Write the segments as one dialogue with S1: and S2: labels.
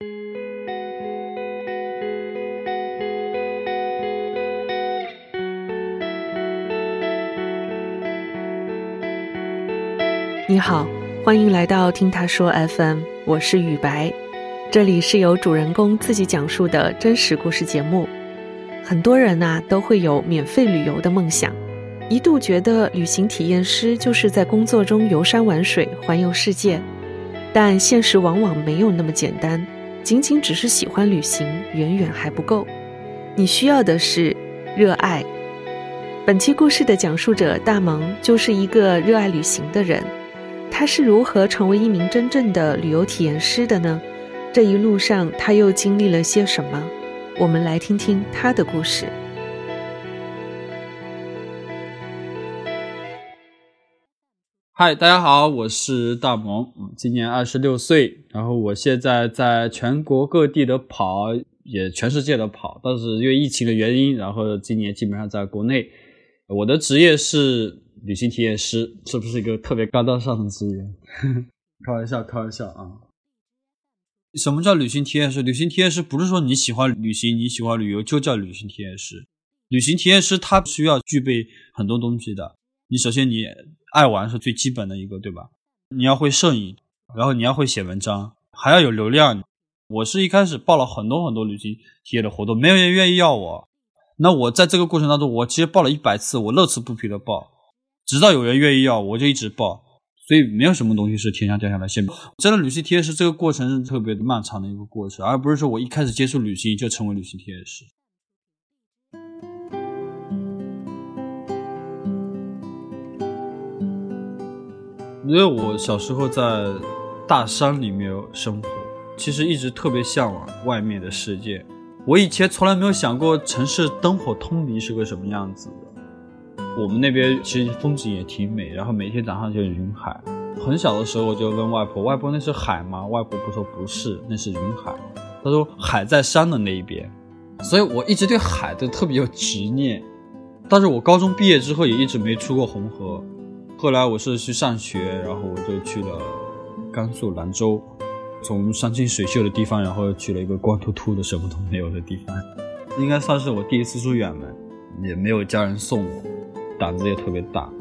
S1: 你好，欢迎来到听他说 FM，我是雨白，这里是由主人公自己讲述的真实故事节目。很多人呐、都会有免费旅游的梦想，一度觉得旅行体验师就是在工作中游山玩水、环游世界，但现实往往没有那么简单，仅仅只是喜欢旅行远远还不够，你需要的是热爱。本期故事的讲述者大萌就是一个热爱旅行的人。他是如何成为一名真正的旅游体验师的呢？这一路上他又经历了些什么？我们来听听他的故事。
S2: 嗨，大家好，我是大萌，今年二十六岁，然后我现在在全国各地的跑，也全世界的跑，但是因为疫情的原因，然后今年基本上在国内。我的职业是旅行体验师，是不是一个特别高大上的职业？开玩笑，开玩笑啊！什么叫旅行体验师？旅行体验师不是说你喜欢旅行，你喜欢旅游就叫旅行体验师。旅行体验师他需要具备很多东西的。你首先你爱玩是最基本的一个，对吧？你要会摄影，然后你要会写文章，还要有流量。我是一开始报了很多很多旅行体验的活动，没有人愿意要我。那我在这个过程当中，我其实报了一百次，我乐此不疲的报，直到有人愿意要，我就一直报。所以没有什么东西是天上掉下来馅饼。真的旅行体验是这个过程是特别漫长的一个过程，而不是说我一开始接触旅行就成为旅行体验师。因为我小时候在大山里面生活，其实一直特别向往外面的世界。我以前从来没有想过城市灯火通明是个什么样子的。我们那边其实风景也挺美，然后每天早上就是云海。很小的时候我就问外婆：“外婆，那是海吗？”外婆不说不是，那是云海。她说海在山的那一边，所以我一直对海都特别有执念。但是我高中毕业之后也一直没出过红河。后来我是去上学，然后我就去了甘肃兰州。从山清水秀的地方，然后去了一个光秃秃的、什么都没有的地方，应该算是我第一次出远门，也没有家人送我，胆子也特别大。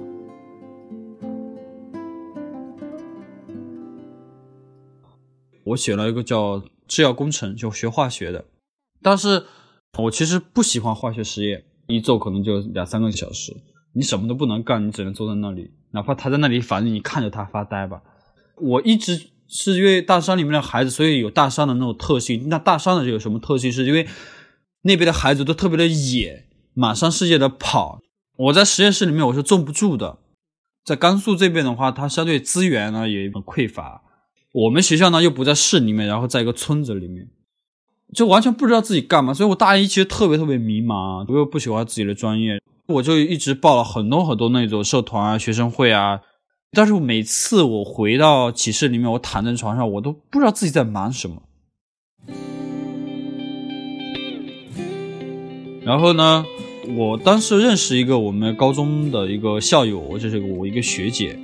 S2: 我选了一个叫制药工程，就学化学的，但是我其实不喜欢化学实验，一做可能就两三个小时，你什么都不能干，你只能坐在那里，哪怕他在那里，反正你看着他发呆吧。我一直。是因为大山里面的孩子，所以有大山的那种特性。那大山的有什么特性？是因为那边的孩子都特别的野，满山世界的跑。我在实验室里面我是种不住的。在甘肃这边的话，它相对资源呢也很匮乏。我们学校呢又不在市里面，然后在一个村子里面，就完全不知道自己干嘛。所以我大一其实特别特别迷茫，我又不喜欢自己的专业，我就一直报了很多很多那种社团啊、学生会啊。但是每次我回到寝室里面，我躺在床上，我都不知道自己在忙什么。然后呢，我当时认识一个我们高中的一个校友，就是我一个学姐，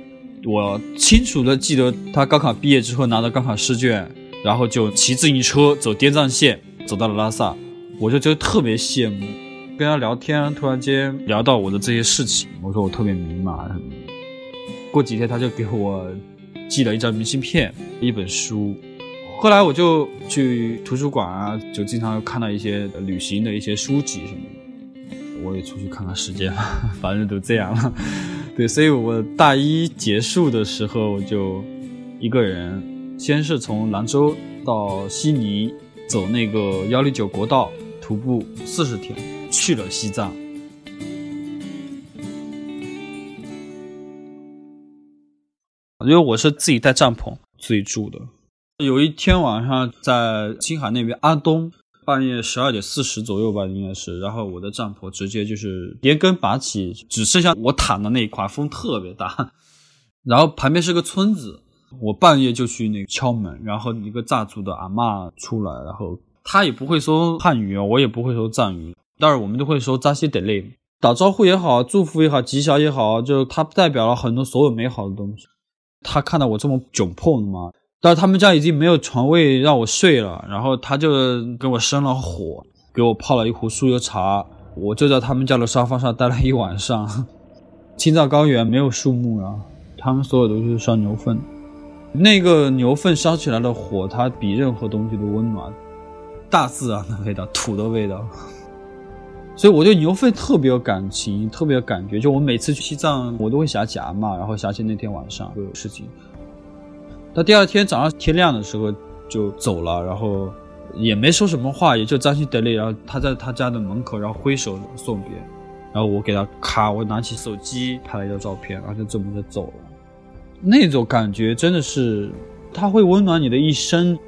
S2: 我清楚的记得她高考毕业之后拿到高考试卷，然后就骑自行车走滇藏线走到了拉萨，我就觉得特别羡慕。跟她聊天，突然间聊到我的这些事情，我说我特别迷茫。过几天他就给我寄了一张明信片，一本书。后来我就去图书馆啊，就经常看到一些旅行的一些书籍什么的。我也出去看看世界，反正都这样了。对，所以我大一结束的时候，我就一个人，先是从兰州到悉尼，走那个幺零九国道，徒步四十天，去了西藏。因为我是自己带帐篷自己住的。有一天晚上在青海那边安东，半夜十二点四十左右吧，应该是。然后我的帐篷直接就是连根拔起，只剩下我躺的那一块，风特别大。然后旁边是个村子，我半夜就去那个敲门，然后一个藏族的阿嬷出来，然后她也不会说汉语，我也不会说藏语，但是我们都会说扎西德勒，打招呼也好，祝福也好，吉祥也好，就它代表了很多所有美好的东西。他看到我这么窘迫的吗，但是他们家已经没有床位让我睡了，然后他就给我生了火，给我泡了一壶酥油茶，我就在他们家的沙发上待了一晚上。青藏高原没有树木啊，他们所有都是烧牛粪，那个牛粪烧起来的火，它比任何东西都温暖，大自然的味道，土的味道。所以我对牛粪特别有感情，特别有感觉。就我每次去西藏，我都会想起阿妈，然后想起那天晚上的事情。到第二天早上天亮的时候就走了，然后也没说什么话，也就张心得力。然后他在 他家的门口，然后挥手送别，然后我给他咔，我拿起手机拍了一张照片，然后就这么就走了。那种感觉真的是，它会温暖你的一生。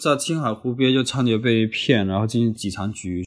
S2: 在青海湖边就差点被骗，然后进行几场局。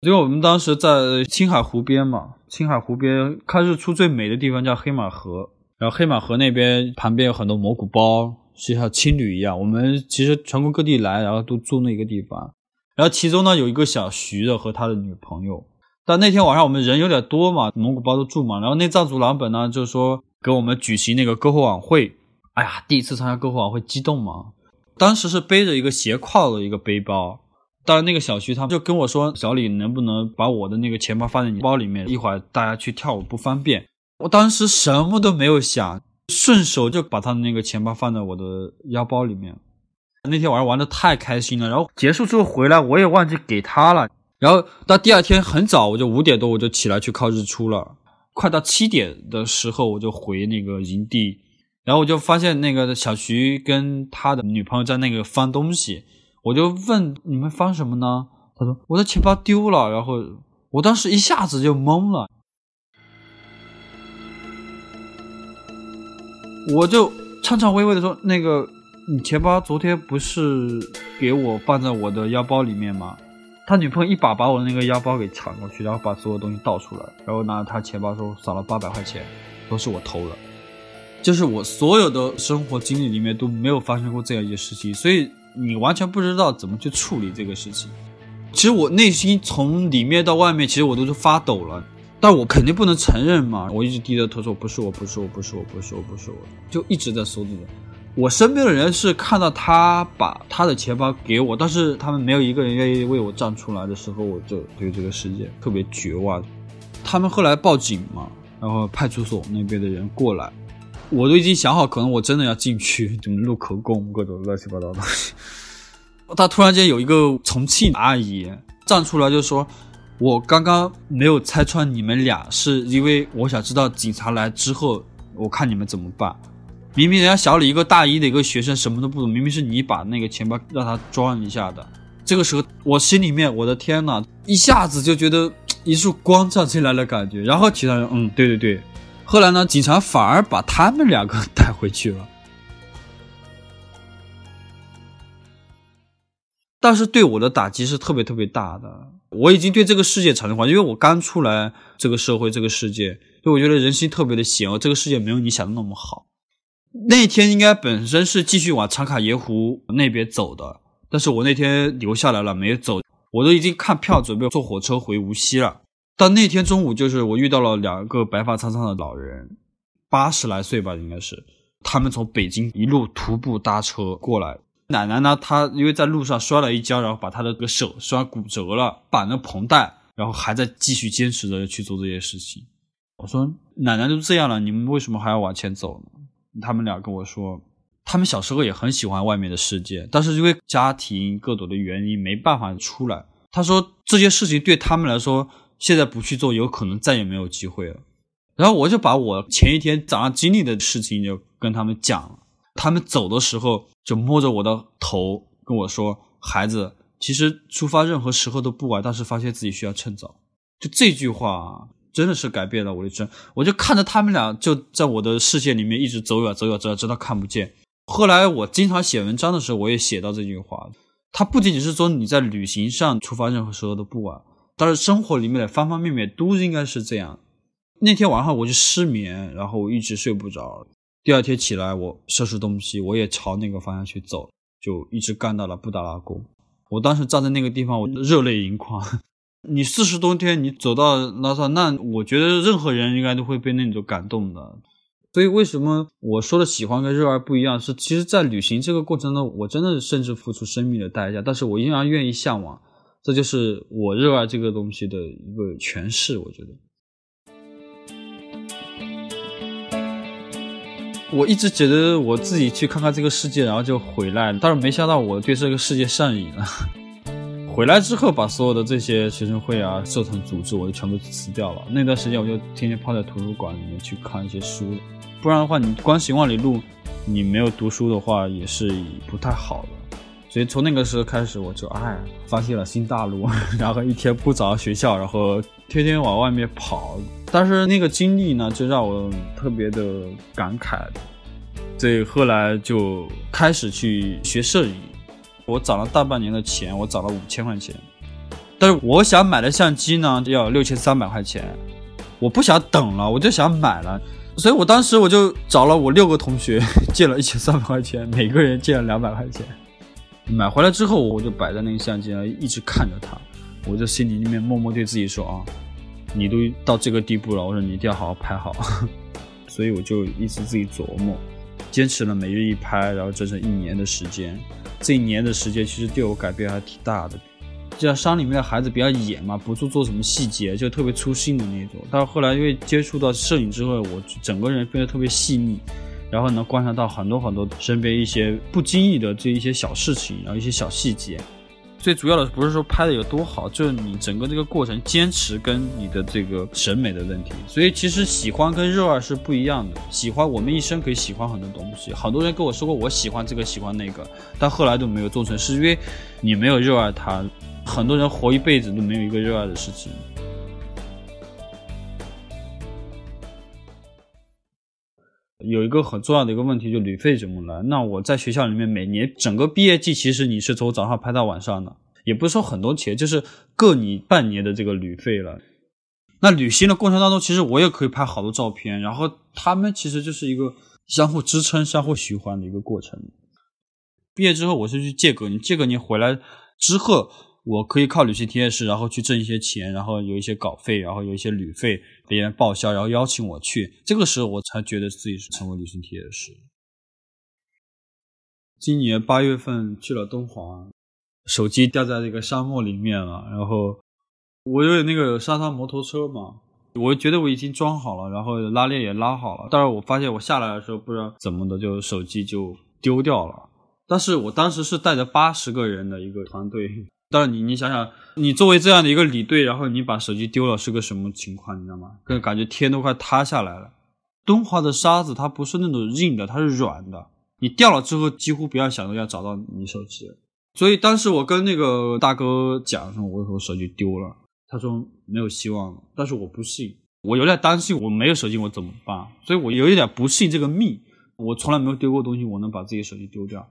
S2: 因为我们当时在青海湖边嘛，青海湖边看日出最美的地方叫黑马河，然后黑马河那边旁边有很多蘑菇包，就像青旅一样。我们其实全国各地来，然后都住那个地方。然后其中呢有一个小徐的和他的女朋友，但那天晚上我们人有点多嘛，蒙古包都住嘛。然后那藏族老板呢就说给我们举行那个篝火晚会。哎呀，第一次参加篝火晚会，激动嘛！当时是背着一个斜挎的一个背包。当然，那个小徐他就跟我说：“小李，能不能把我的那个钱包放在你包里面？一会儿大家去跳舞不方便。”我当时什么都没有想，顺手就把他的那个钱包放在我的腰包里面。那天晚上玩的太开心了，然后结束之后回来，我也忘记给他了。然后到第二天很早，我就五点多我就起来去靠日出了。快到七点的时候，我就回那个营地，然后我就发现那个小徐跟他的女朋友在那个翻东西。我就问你们翻什么呢？他说我的钱包丢了。然后我当时一下子就懵了，我就颤颤巍巍的说：“那个，你钱包昨天不是给我放在我的腰包里面吗？”他女朋友一把把我那个腰包给抢过去，然后把所有东西倒出来，然后拿着他钱包说少了八百块钱，都是我偷的。就是我所有的生活经历里面都没有发生过这样一件事情，所以。你完全不知道怎么去处理这个事情。其实我内心从里面到外面，其实我都是发抖了，但我肯定不能承认嘛。我一直低着头说：“不是我，不是我，不是我，不是我，不是我。”就一直在说这个。我身边的人是看到他把他的钱包给我，但是他们没有一个人愿意为我站出来的时候，我就对这个世界特别绝望。他们后来报警嘛，然后派出所那边的人过来。我都已经想好，可能我真的要进去，怎么录口供，各种乱七八糟的东西。他突然间有一个重庆阿姨站出来就说：“我刚刚没有拆穿你们俩，是因为我想知道警察来之后，我看你们怎么办。明明人家小李一个大一的一个学生，什么都不懂，明明是你把那个钱包让他装一下的。这个时候，我心里面，我的天呐，一下子就觉得一束光照进来的感觉。然后其他人，嗯，对对对。”后来呢？警察反而把他们两个带回去了，但是对我的打击是特别特别大的。我已经对这个世界产生怀疑，因为我刚出来这个社会，这个世界，就我觉得人心特别的险恶，这个世界没有你想的那么好。那天应该本身是继续往长卡耶湖那边走的，但是我那天留下来了，没走。我都已经看票，准备坐火车回无锡了。到那天中午，就是我遇到了两个白发苍苍的老人，八十来岁吧，应该是。他们从北京一路徒步搭车过来。奶奶呢，她因为在路上摔了一跤，然后把她的个手摔骨折了，绑了绷带，然后还在继续坚持着去做这些事情。我说：“奶奶都这样了，你们为什么还要往前走呢？”他们俩跟我说，他们小时候也很喜欢外面的世界，但是因为家庭各种的原因没办法出来。他说这些事情对他们来说。现在不去做，有可能再也没有机会了。然后我就把我前一天早上经历的事情就跟他们讲了。他们走的时候就摸着我的头跟我说：“孩子，其实出发任何时候都不晚，但是发现自己需要趁早。”就这句话真的是改变了我的生。我就看着他们俩就在我的视线里面一直走远走远走远，直到看不见。后来我经常写文章的时候，我也写到这句话。它不仅仅是说你在旅行上出发任何时候都不晚。但是生活里面的方方面面都应该是这样。那天晚上我就失眠，然后我一直睡不着。第二天起来，我收拾东西，我也朝那个方向去走，就一直干到了布达拉宫。我当时站在那个地方，我热泪盈眶。你四十多天，你走到拉萨，那我觉得任何人应该都会被那种感动的。所以为什么我说的喜欢跟热爱不一样？是其实，在旅行这个过程中，我真的甚至付出生命的代价，但是我依然愿意向往。这就是我热爱这个东西的一个诠释。我觉得，我一直觉得我自己去看看这个世界，然后就回来了，但是没想到我对这个世界上瘾了。回来之后，把所有的这些学生会啊、社团组织，我就全部辞掉了。那段时间，我就天天泡在图书馆里面去看一些书。不然的话，你光行万里路，你没有读书的话，也是不太好的。所以从那个时候开始，我就哎，发现了新大陆，然后一天不找学校，然后天天往外面跑。但是那个经历呢，就让我特别的感慨。所以后来就开始去学摄影。我攒了大半年的钱，我攒了五千块钱，但是我想买的相机呢，要六千三百块钱，我不想等了，我就想买了，所以我当时我就找了我六个同学借了一千三百块钱，每个人借了两百块钱，买回来之后，我就摆在那个相机上，一直看着它，我就心里里面默默对自己说啊，你都到这个地步了，我说你一定要好好拍好，所以我就一直自己琢磨，坚持了每日一拍，然后整整一年的时间。这一年的时间，其实对我改变还挺大的。就像山里面的孩子比较野嘛，不注重什么细节，就特别粗心的那种。但是后来因为接触到摄影之后，我整个人变得特别细腻，然后能观察到很多很多身边一些不经意的这一些小事情，然后一些小细节。最主要的不是说拍的有多好，就是你整个这个过程坚持跟你的这个审美的问题。所以其实喜欢跟热爱是不一样的。喜欢我们一生可以喜欢很多东西，好多人跟我说过我喜欢这个喜欢那个，但后来都没有做成，是因为你没有热爱它。很多人活一辈子都没有一个热爱的事情。有一个很重要的一个问题，就旅费怎么来？那我在学校里面每年整个毕业季，其实你是从早上拍到晚上的，也不是说很多钱，就是够你半年的这个旅费了。那旅行的过程当中，其实我也可以拍好多照片，然后他们其实就是一个相互支撑、相互循环的一个过程。毕业之后，我是去借个你借个你回来之后。我可以靠旅行体验师，然后去挣一些钱，然后有一些稿费，然后有一些旅费，别人报销，然后邀请我去。这个时候我才觉得自己是成为旅行体验师。今年八月份去了敦煌，手机掉在这个沙漠里面了。然后我有那个沙滩摩托车嘛，我觉得我已经装好了，然后拉链也拉好了。但是我发现我下来的时候不知道怎么的，就手机就丢掉了。但是我当时是带着八十个人的一个团队。但是你你想想，你作为这样的一个领队，然后你把手机丢了，是个什么情况？你知道吗？跟感觉天都快塌下来了。敦煌的沙子它不是那种硬的，它是软的。你掉了之后，几乎不要想着要找到你手机。所以当时我跟那个大哥讲说，我我手机丢了，他说没有希望了。但是我不信，我有点担心，我没有手机我怎么办？所以我有一点不信这个命。我从来没有丢过东西，我能把自己手机丢掉。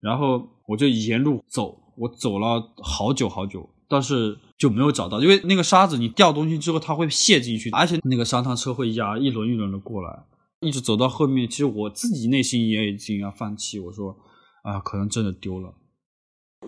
S2: 然后我就沿路走。我走了好久好久，但是就没有找到，因为那个沙子你掉东西之后它会陷进去，而且那个沙滩车会压一轮一轮的过来，一直走到后面，其实我自己内心也已经要放弃，我说啊，可能真的丢了，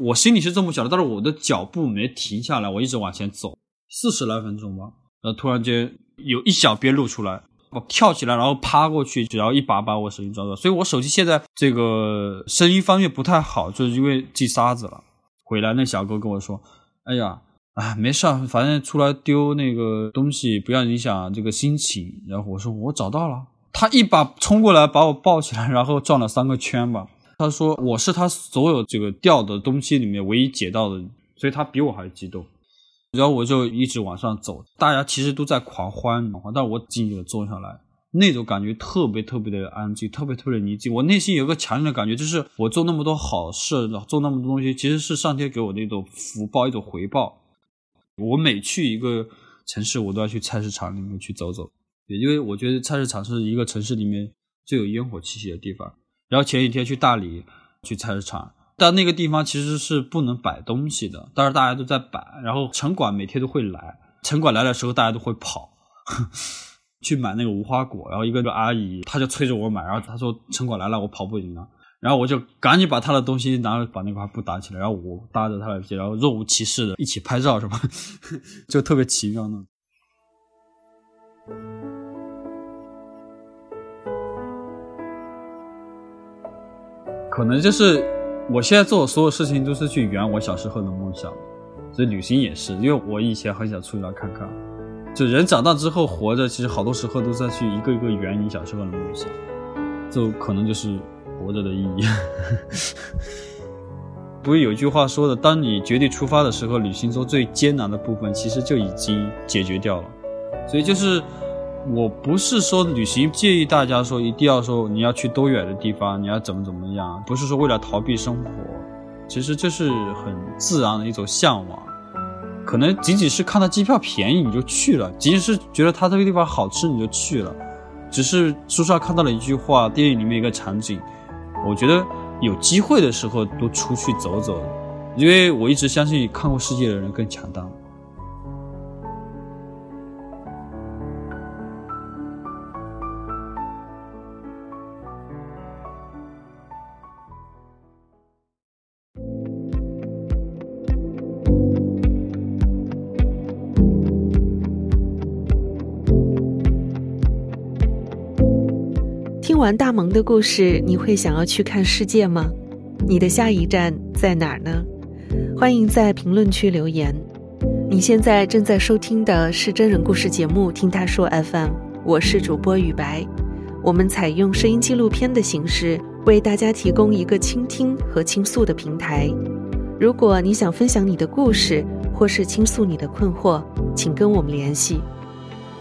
S2: 我心里是这么想的，但是我的脚步没停下来，我一直往前走，四十来分钟吧，然后突然间有一小边露出来。我跳起来，然后趴过去，只要一把把我手机抓住，所以我手机现在这个声音方面不太好，就是因为进沙子了。回来那小哥跟我说：“哎呀，啊，没事，反正出来丢那个东西，不要影响这个心情。”然后我说：“我找到了。”他一把冲过来把我抱起来，然后转了三个圈吧。他说：“我是他所有这个掉的东西里面唯一捡到的，所以他比我还激动。”然后我就一直往上走，大家其实都在狂欢，但我静静的坐下来。那种感觉特别特别的安静，特别特别的宁静。我内心有个强烈的感觉，就是我做那么多好事，做那么多东西，其实是上天给我的一种福报，一种回报。我每去一个城市，我都要去菜市场里面去走走，因为我觉得菜市场是一个城市里面最有烟火气息的地方。然后前几天去大理，去菜市场，但那个地方其实是不能摆东西的，但是大家都在摆。然后城管每天都会来，城管来的时候，大家都会跑。去买那个无花果，然后一个个阿姨，她就催着我买，然后她说城管来了，我跑不赢了。然后我就赶紧把她的东西拿把那块布搭起来，然后我搭着她的肩，然后若无其事的一起拍照，是吧？就特别奇妙呢。可能就是我现在做的所有事情都是去圆我小时候的梦想，所以旅行也是，因为我以前很想出去来看看。就人长大之后活着，其实好多时候都在去一个一个圆你小时候的梦想，就可能就是活着的意义。不是有句话说的，当你决定出发的时候，旅行中最艰难的部分其实就已经解决掉了。所以就是。我不是说旅行建议大家说一定要说你要去多远的地方，你要怎么怎么样，不是说为了逃避生活，其实这是很自然的一种向往。可能仅仅是看到机票便宜你就去了，仅仅是觉得它这个地方好吃你就去了，只是书上看到了一句话，电影里面一个场景，我觉得有机会的时候多出去走走，因为我一直相信看过世界的人更强大。
S1: 听完大萌的故事，你会想要去看世界吗？你的下一站在哪儿呢？欢迎在评论区留言。你现在正在收听的是真人故事节目《听他说 FM》，我是主播雨白。我们采用声音纪录片的形式，为大家提供一个倾听和倾诉的平台。如果你想分享你的故事，或是倾诉你的困惑，请跟我们联系。